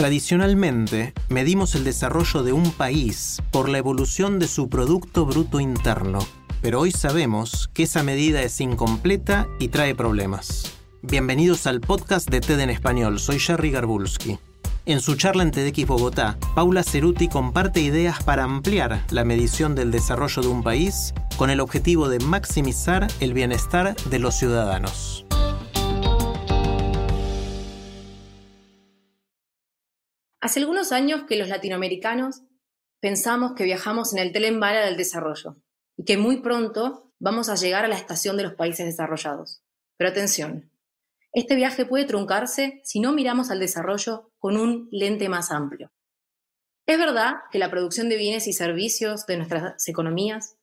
Tradicionalmente, medimos el desarrollo de un país por la evolución de su Producto Bruto Interno, pero hoy sabemos que esa medida es incompleta y trae problemas. Bienvenidos al podcast de TED en Español, soy Jerry Garbulski. En su charla en TEDx Bogotá, Paula Ceruti comparte ideas para ampliar la medición del desarrollo de un país con el objetivo de maximizar el bienestar de los ciudadanos. Hace algunos años que los latinoamericanos pensamos que viajamos en el tren del desarrollo y que muy pronto vamos a llegar a la estación de los países desarrollados. Pero atención, este viaje puede truncarse si no miramos al desarrollo con un lente más amplio. Es verdad que la producción de bienes y servicios de nuestras economías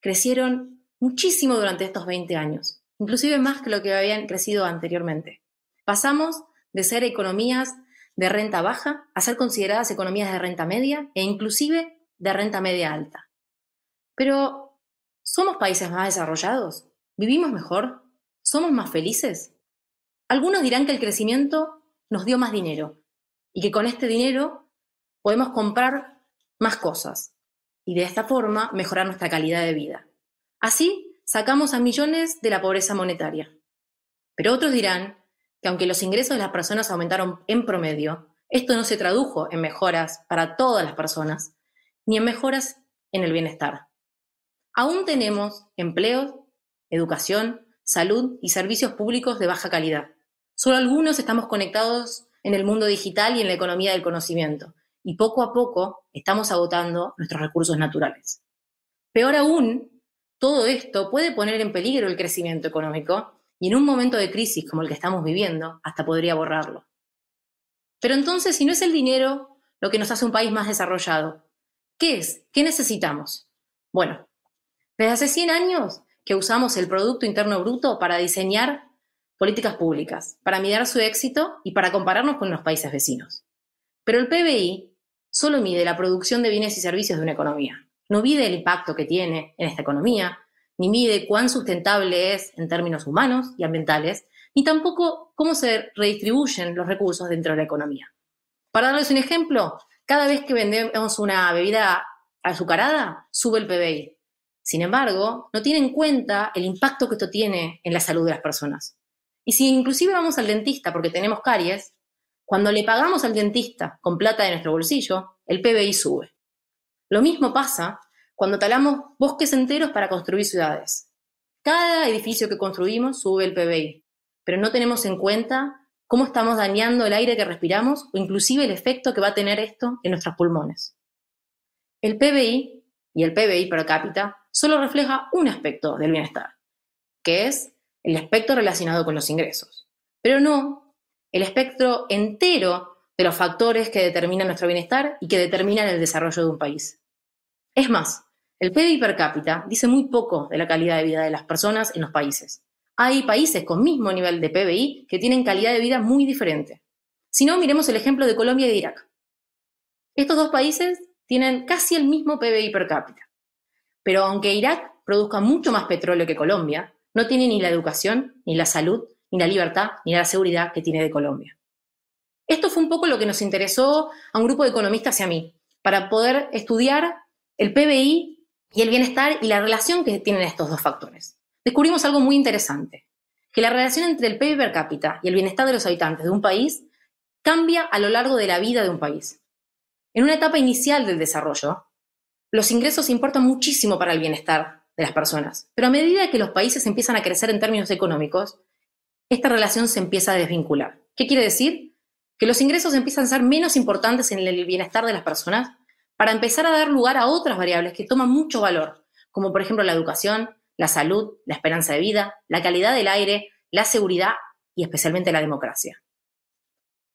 crecieron muchísimo durante estos 20 años, inclusive más que lo que habían crecido anteriormente. Pasamos de ser economías de renta baja a ser consideradas economías de renta media e inclusive de renta media alta. Pero, ¿somos países más desarrollados? ¿Vivimos mejor? ¿Somos más felices? Algunos dirán que el crecimiento nos dio más dinero y que con este dinero podemos comprar más cosas y de esta forma mejorar nuestra calidad de vida. Así, sacamos a millones de la pobreza monetaria. Pero otros dirán que aunque los ingresos de las personas aumentaron en promedio, esto no se tradujo en mejoras para todas las personas, ni en mejoras en el bienestar. Aún tenemos empleos, educación, salud y servicios públicos de baja calidad. Solo algunos estamos conectados en el mundo digital y en la economía del conocimiento, y poco a poco estamos agotando nuestros recursos naturales. Peor aún, todo esto puede poner en peligro el crecimiento económico y en un momento de crisis como el que estamos viviendo, hasta podría borrarlo. Pero entonces, si no es el dinero lo que nos hace un país más desarrollado, ¿qué es? ¿Qué necesitamos? Bueno, desde hace 100 años que usamos el Producto Interno Bruto para diseñar políticas públicas, para mirar su éxito y para compararnos con los países vecinos. Pero el PBI solo mide la producción de bienes y servicios de una economía. No mide el impacto que tiene en esta economía, ni mide cuán sustentable es en términos humanos y ambientales, ni tampoco cómo se redistribuyen los recursos dentro de la economía. Para darles un ejemplo, cada vez que vendemos una bebida azucarada, sube el PBI. Sin embargo, no tiene en cuenta el impacto que esto tiene en la salud de las personas. Y si inclusive vamos al dentista porque tenemos caries, cuando le pagamos al dentista con plata de nuestro bolsillo, el PBI sube. Lo mismo pasa cuando talamos bosques enteros para construir ciudades. Cada edificio que construimos sube el PBI, pero no tenemos en cuenta cómo estamos dañando el aire que respiramos o inclusive el efecto que va a tener esto en nuestros pulmones. El PBI y el PBI per cápita solo refleja un aspecto del bienestar, que es el aspecto relacionado con los ingresos, pero no el espectro entero de los factores que determinan nuestro bienestar y que determinan el desarrollo de un país. Es más, el PIB per cápita dice muy poco de la calidad de vida de las personas en los países. Hay países con mismo nivel de PBI que tienen calidad de vida muy diferente. Si no, miremos el ejemplo de Colombia y de Irak. Estos dos países tienen casi el mismo PBI per cápita. Pero aunque Irak produzca mucho más petróleo que Colombia, no tiene ni la educación, ni la salud, ni la libertad, ni la seguridad que tiene de Colombia. Esto fue un poco lo que nos interesó a un grupo de economistas y a mí, para poder estudiar el PBI y el bienestar y la relación que tienen estos dos factores. Descubrimos algo muy interesante, que la relación entre el PIB per cápita y el bienestar de los habitantes de un país cambia a lo largo de la vida de un país. En una etapa inicial del desarrollo, los ingresos importan muchísimo para el bienestar de las personas, pero a medida que los países empiezan a crecer en términos económicos, esta relación se empieza a desvincular. ¿Qué quiere decir? Que los ingresos empiezan a ser menos importantes en el bienestar de las personas para empezar a dar lugar a otras variables que toman mucho valor, como por ejemplo la educación, la salud, la esperanza de vida, la calidad del aire, la seguridad y especialmente la democracia.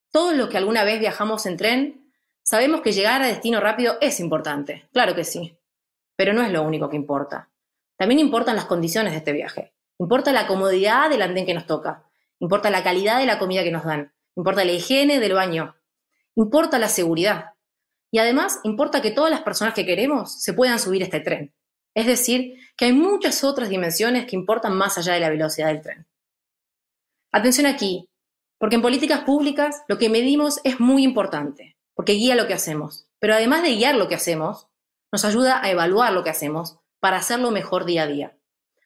Todos los que alguna vez viajamos en tren sabemos que llegar a destino rápido es importante, claro que sí, pero no es lo único que importa. También importan las condiciones de este viaje. Importa la comodidad del andén que nos toca. Importa la calidad de la comida que nos dan. Importa la higiene del baño. Importa la seguridad. Y además importa que todas las personas que queremos se puedan subir este tren. Es decir, que hay muchas otras dimensiones que importan más allá de la velocidad del tren. Atención aquí, porque en políticas públicas lo que medimos es muy importante, porque guía lo que hacemos. Pero además de guiar lo que hacemos, nos ayuda a evaluar lo que hacemos para hacerlo mejor día a día.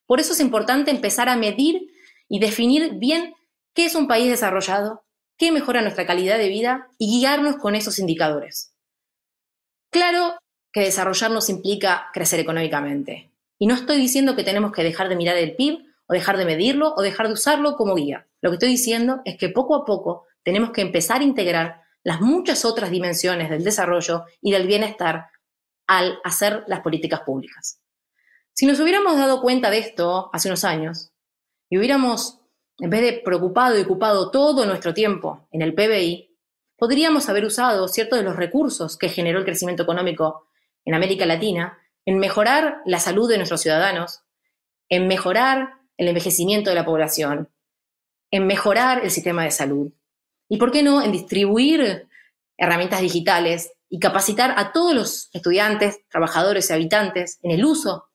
Por eso es importante empezar a medir y definir bien qué es un país desarrollado, qué mejora nuestra calidad de vida y guiarnos con esos indicadores. Claro que desarrollarnos implica crecer económicamente. Y no estoy diciendo que tenemos que dejar de mirar el PIB o dejar de medirlo o dejar de usarlo como guía. Lo que estoy diciendo es que poco a poco tenemos que empezar a integrar las muchas otras dimensiones del desarrollo y del bienestar al hacer las políticas públicas. Si nos hubiéramos dado cuenta de esto hace unos años y hubiéramos, en vez de preocupado y ocupado todo nuestro tiempo en el PBI, podríamos haber usado ciertos de los recursos que generó el crecimiento económico en América Latina en mejorar la salud de nuestros ciudadanos, en mejorar el envejecimiento de la población, en mejorar el sistema de salud y, ¿por qué no?, en distribuir herramientas digitales y capacitar a todos los estudiantes, trabajadores y habitantes en el uso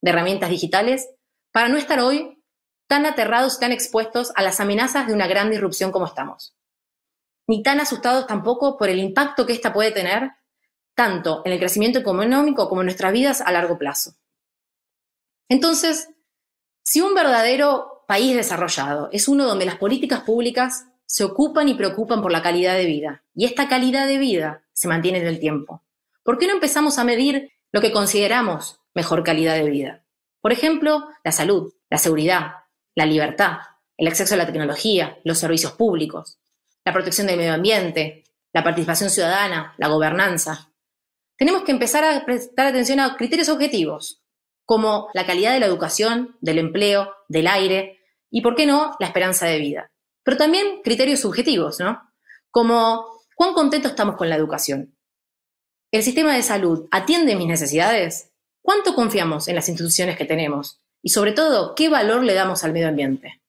de herramientas digitales para no estar hoy tan aterrados, tan expuestos a las amenazas de una gran disrupción como estamos. Ni tan asustados tampoco por el impacto que ésta puede tener tanto en el crecimiento económico como en nuestras vidas a largo plazo. Entonces, si un verdadero país desarrollado es uno donde las políticas públicas se ocupan y preocupan por la calidad de vida, y esta calidad de vida se mantiene en el tiempo, ¿por qué no empezamos a medir lo que consideramos mejor calidad de vida? Por ejemplo, la salud, la seguridad, la libertad, el acceso a la tecnología, los servicios públicos, la protección del medio ambiente, la participación ciudadana, la gobernanza, tenemos que empezar a prestar atención a criterios objetivos, como la calidad de la educación, del empleo, del aire y, ¿por qué no?, la esperanza de vida. Pero también criterios subjetivos, ¿no? Como cuán contentos estamos con la educación. ¿El sistema de salud atiende mis necesidades? ¿Cuánto confiamos en las instituciones que tenemos? Y sobre todo, ¿qué valor le damos al medio ambiente?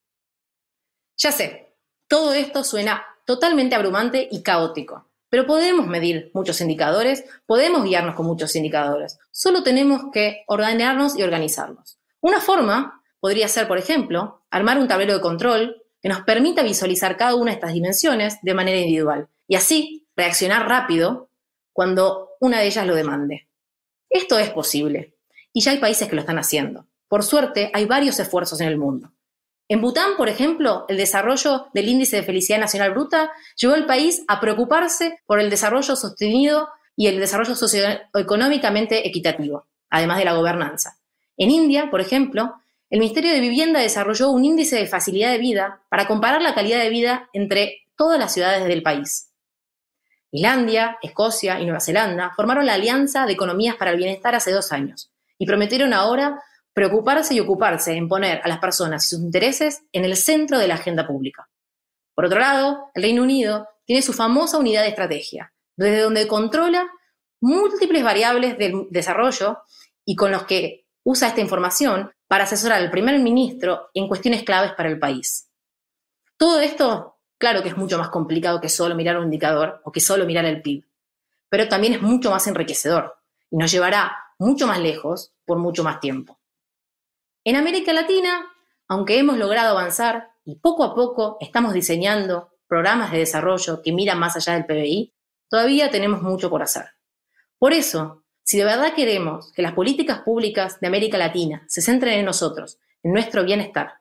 Ya sé, todo esto suena totalmente abrumante y caótico. Pero podemos medir muchos indicadores, podemos guiarnos con muchos indicadores. Solo tenemos que ordenarnos y organizarnos. Una forma podría ser, por ejemplo, armar un tablero de control que nos permita visualizar cada una de estas dimensiones de manera individual y así reaccionar rápido cuando una de ellas lo demande. Esto es posible y ya hay países que lo están haciendo. Por suerte, hay varios esfuerzos en el mundo. En Bután, por ejemplo, el desarrollo del índice de felicidad nacional bruta llevó al país a preocuparse por el desarrollo sostenido y el desarrollo socioeconómicamente equitativo, además de la gobernanza. En India, por ejemplo, el Ministerio de Vivienda desarrolló un índice de facilidad de vida para comparar la calidad de vida entre todas las ciudades del país. Islandia, Escocia y Nueva Zelanda formaron la Alianza de Economías para el Bienestar hace dos años y prometieron ahora preocuparse y ocuparse en poner a las personas y sus intereses en el centro de la agenda pública. Por otro lado, el Reino Unido tiene su famosa unidad de estrategia, desde donde controla múltiples variables del desarrollo y con los que usa esta información para asesorar al primer ministro en cuestiones claves para el país. Todo esto, claro que es mucho más complicado que solo mirar un indicador o que solo mirar el PIB, pero también es mucho más enriquecedor y nos llevará mucho más lejos por mucho más tiempo. En América Latina, aunque hemos logrado avanzar y poco a poco estamos diseñando programas de desarrollo que miran más allá del PBI, todavía tenemos mucho por hacer. Por eso, si de verdad queremos que las políticas públicas de América Latina se centren en nosotros, en nuestro bienestar,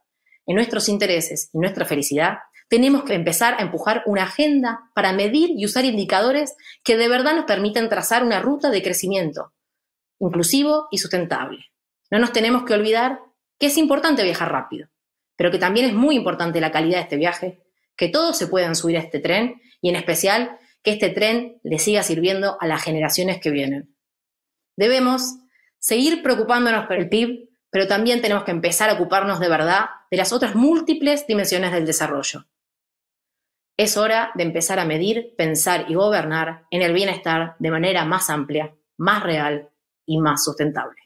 en nuestros intereses y nuestra felicidad, tenemos que empezar a empujar una agenda para medir y usar indicadores que de verdad nos permitan trazar una ruta de crecimiento inclusivo y sustentable. No nos tenemos que olvidar que es importante viajar rápido, pero que también es muy importante la calidad de este viaje, que todos se puedan subir a este tren y en especial que este tren le siga sirviendo a las generaciones que vienen. Debemos seguir preocupándonos por el PIB, pero también tenemos que empezar a ocuparnos de verdad de las otras múltiples dimensiones del desarrollo. Es hora de empezar a medir, pensar y gobernar en el bienestar de manera más amplia, más real y más sustentable.